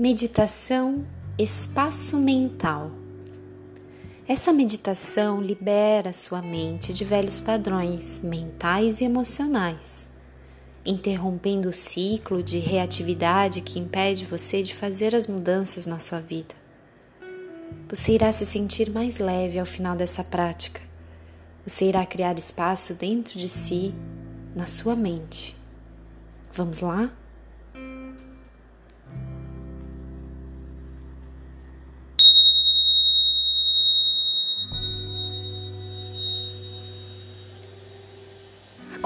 Meditação Espaço Mental. Essa meditação libera sua mente de velhos padrões mentais e emocionais, interrompendo o ciclo de reatividade que impede você de fazer as mudanças na sua vida. Você irá se sentir mais leve ao final dessa prática. Você irá criar espaço dentro de si, na sua mente. Vamos lá?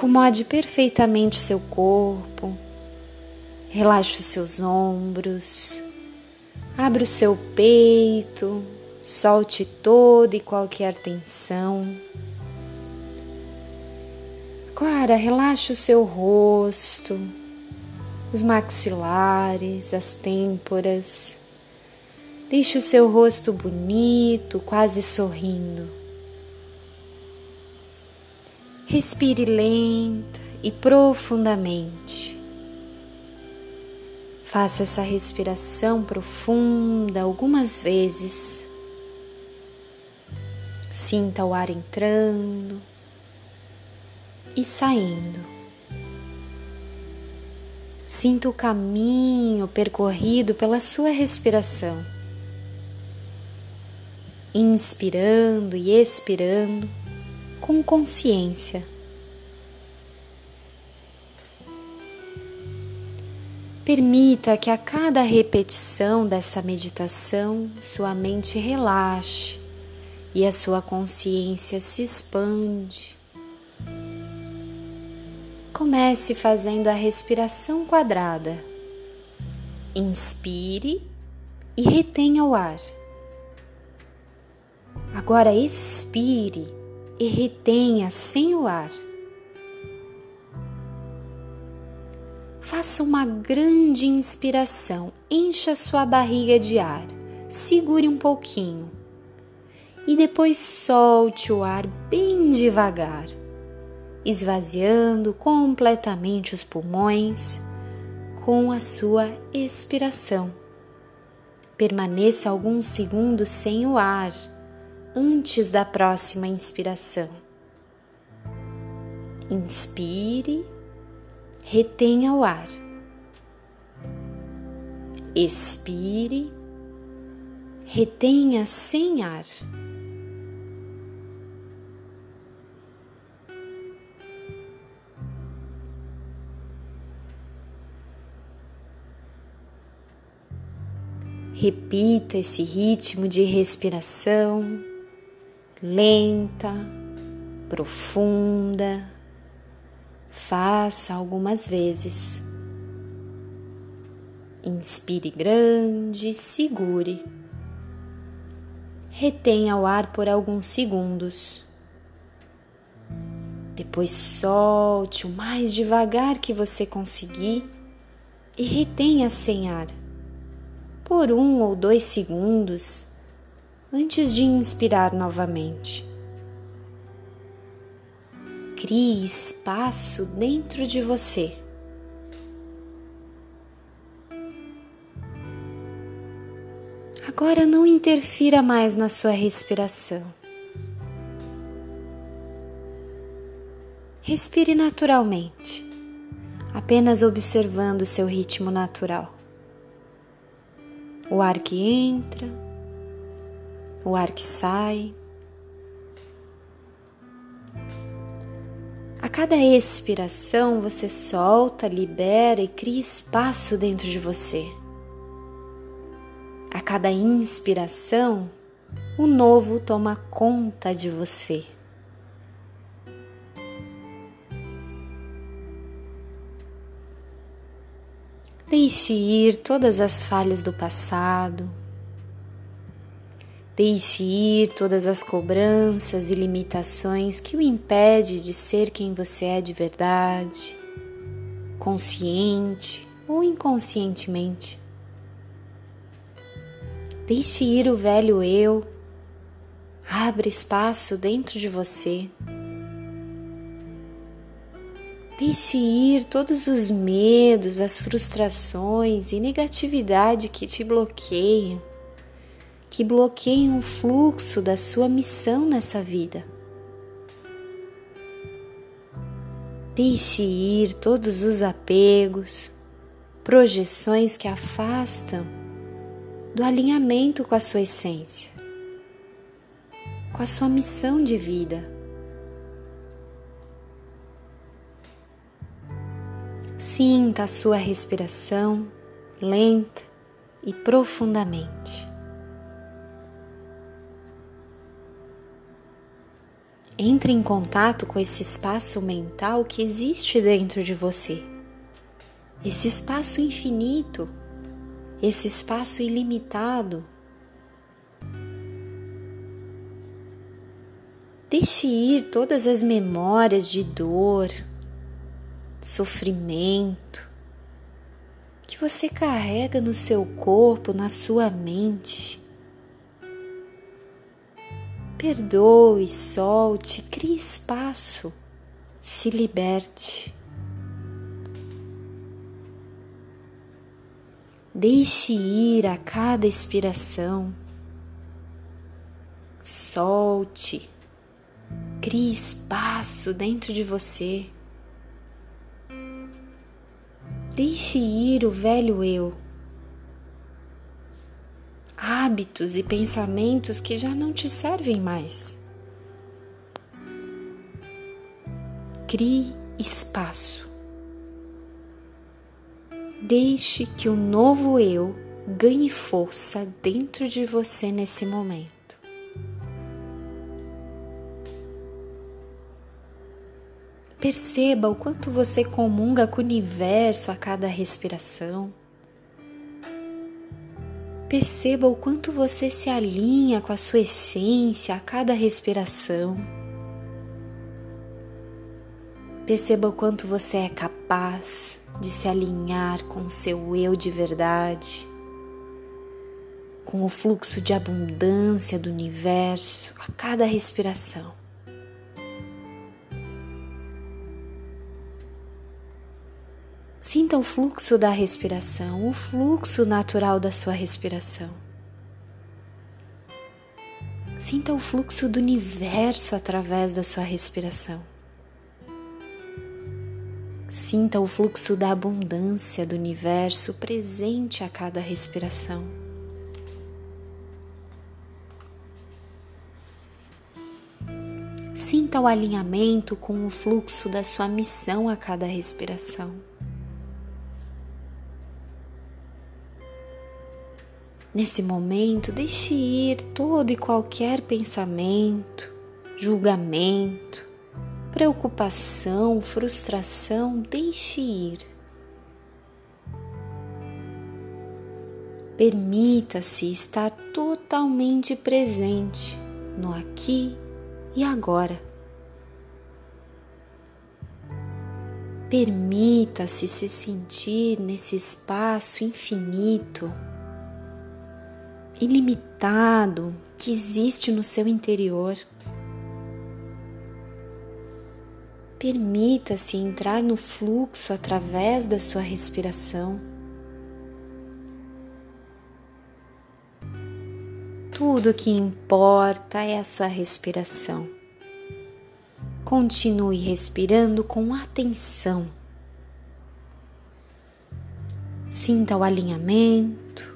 Acomode perfeitamente seu corpo, relaxe os seus ombros, abra o seu peito, solte toda e qualquer tensão. Agora relaxe o seu rosto, os maxilares, as têmporas. Deixe o seu rosto bonito, quase sorrindo. Respire lenta e profundamente. Faça essa respiração profunda algumas vezes. Sinta o ar entrando e saindo. Sinta o caminho percorrido pela sua respiração. Inspirando e expirando com consciência. Permita que a cada repetição dessa meditação sua mente relaxe e a sua consciência se expande. Comece fazendo a respiração quadrada. Inspire e retenha o ar. Agora expire e retenha sem o ar. Faça uma grande inspiração, encha sua barriga de ar, segure um pouquinho e depois solte o ar bem devagar, esvaziando completamente os pulmões com a sua expiração. Permaneça alguns segundos sem o ar antes da próxima inspiração. Inspire, retenha o ar. Expire, retenha sem ar. Repita esse ritmo de respiração lenta, profunda. Faça algumas vezes. Inspire grande, segure. Retenha o ar por alguns segundos. Depois solte o mais devagar que você conseguir e retenha sem ar por um ou dois segundos antes de inspirar novamente. Crie espaço dentro de você. Agora não interfira mais na sua respiração. Respire naturalmente, apenas observando o seu ritmo natural. O ar que entra o ar que sai. A cada expiração você solta, libera e cria espaço dentro de você. A cada inspiração, o novo toma conta de você. Deixe ir todas as falhas do passado, Deixe ir todas as cobranças e limitações que o impede de ser quem você é de verdade, consciente ou inconscientemente. Deixe ir o velho eu. Abra espaço dentro de você. Deixe ir todos os medos, as frustrações e negatividade que te bloqueiam, que bloqueiam o fluxo da sua missão nessa vida. Deixe ir todos os apegos, projeções que afastam do alinhamento com a sua essência, com a sua missão de vida. Sinta a sua respiração lenta e profundamente. Entre em contato com esse espaço mental que existe dentro de você, esse espaço infinito, esse espaço ilimitado. Deixe ir todas as memórias de dor, sofrimento que você carrega no seu corpo, na sua mente. Perdoe, solte, crie espaço, se liberte. Deixe ir a cada expiração. Solte, crie espaço dentro de você. Deixe ir o velho eu, hábitos e pensamentos que já não te servem mais. Crie espaço. Deixe que o novo eu ganhe força dentro de você nesse momento. Perceba o quanto você comunga com o universo a cada respiração. Perceba o quanto você se alinha com a sua essência a cada respiração. Perceba o quanto você é capaz de se alinhar com o seu eu de verdade, com o fluxo de abundância do universo a cada respiração. Sinta o fluxo da respiração, o fluxo natural da sua respiração. Sinta o fluxo do universo através da sua respiração. Sinta o fluxo da abundância do universo presente a cada respiração. Sinta o alinhamento com o fluxo da sua missão a cada respiração. Nesse momento, deixe ir todo e qualquer pensamento, julgamento, preocupação, frustração, deixe ir. Permita-se estar totalmente presente no aqui e agora. Permita-se se sentir nesse espaço infinito ilimitado que existe no seu interior. Permita-se entrar no fluxo através da sua respiração. Tudo o que importa é a sua respiração. Continue respirando com atenção. Sinta o alinhamento,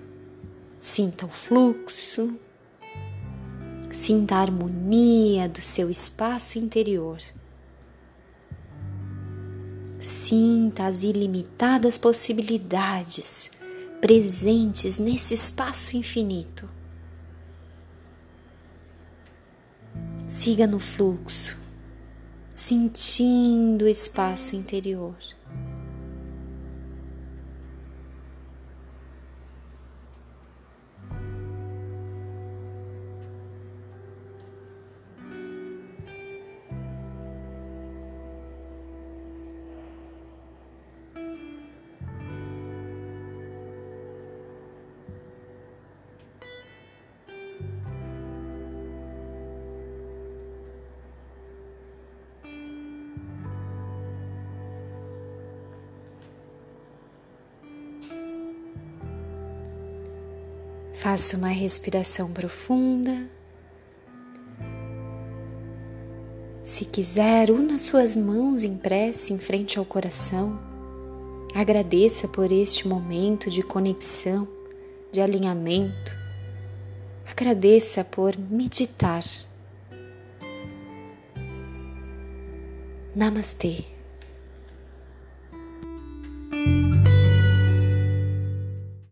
Sinta o fluxo, sinta a harmonia do seu espaço interior. Sinta as ilimitadas possibilidades presentes nesse espaço infinito. Siga no fluxo, sentindo o espaço interior. Faça uma respiração profunda. Se quiser, una suas mãos em prece em frente ao coração. Agradeça por este momento de conexão, de alinhamento. Agradeça por meditar. Namastê.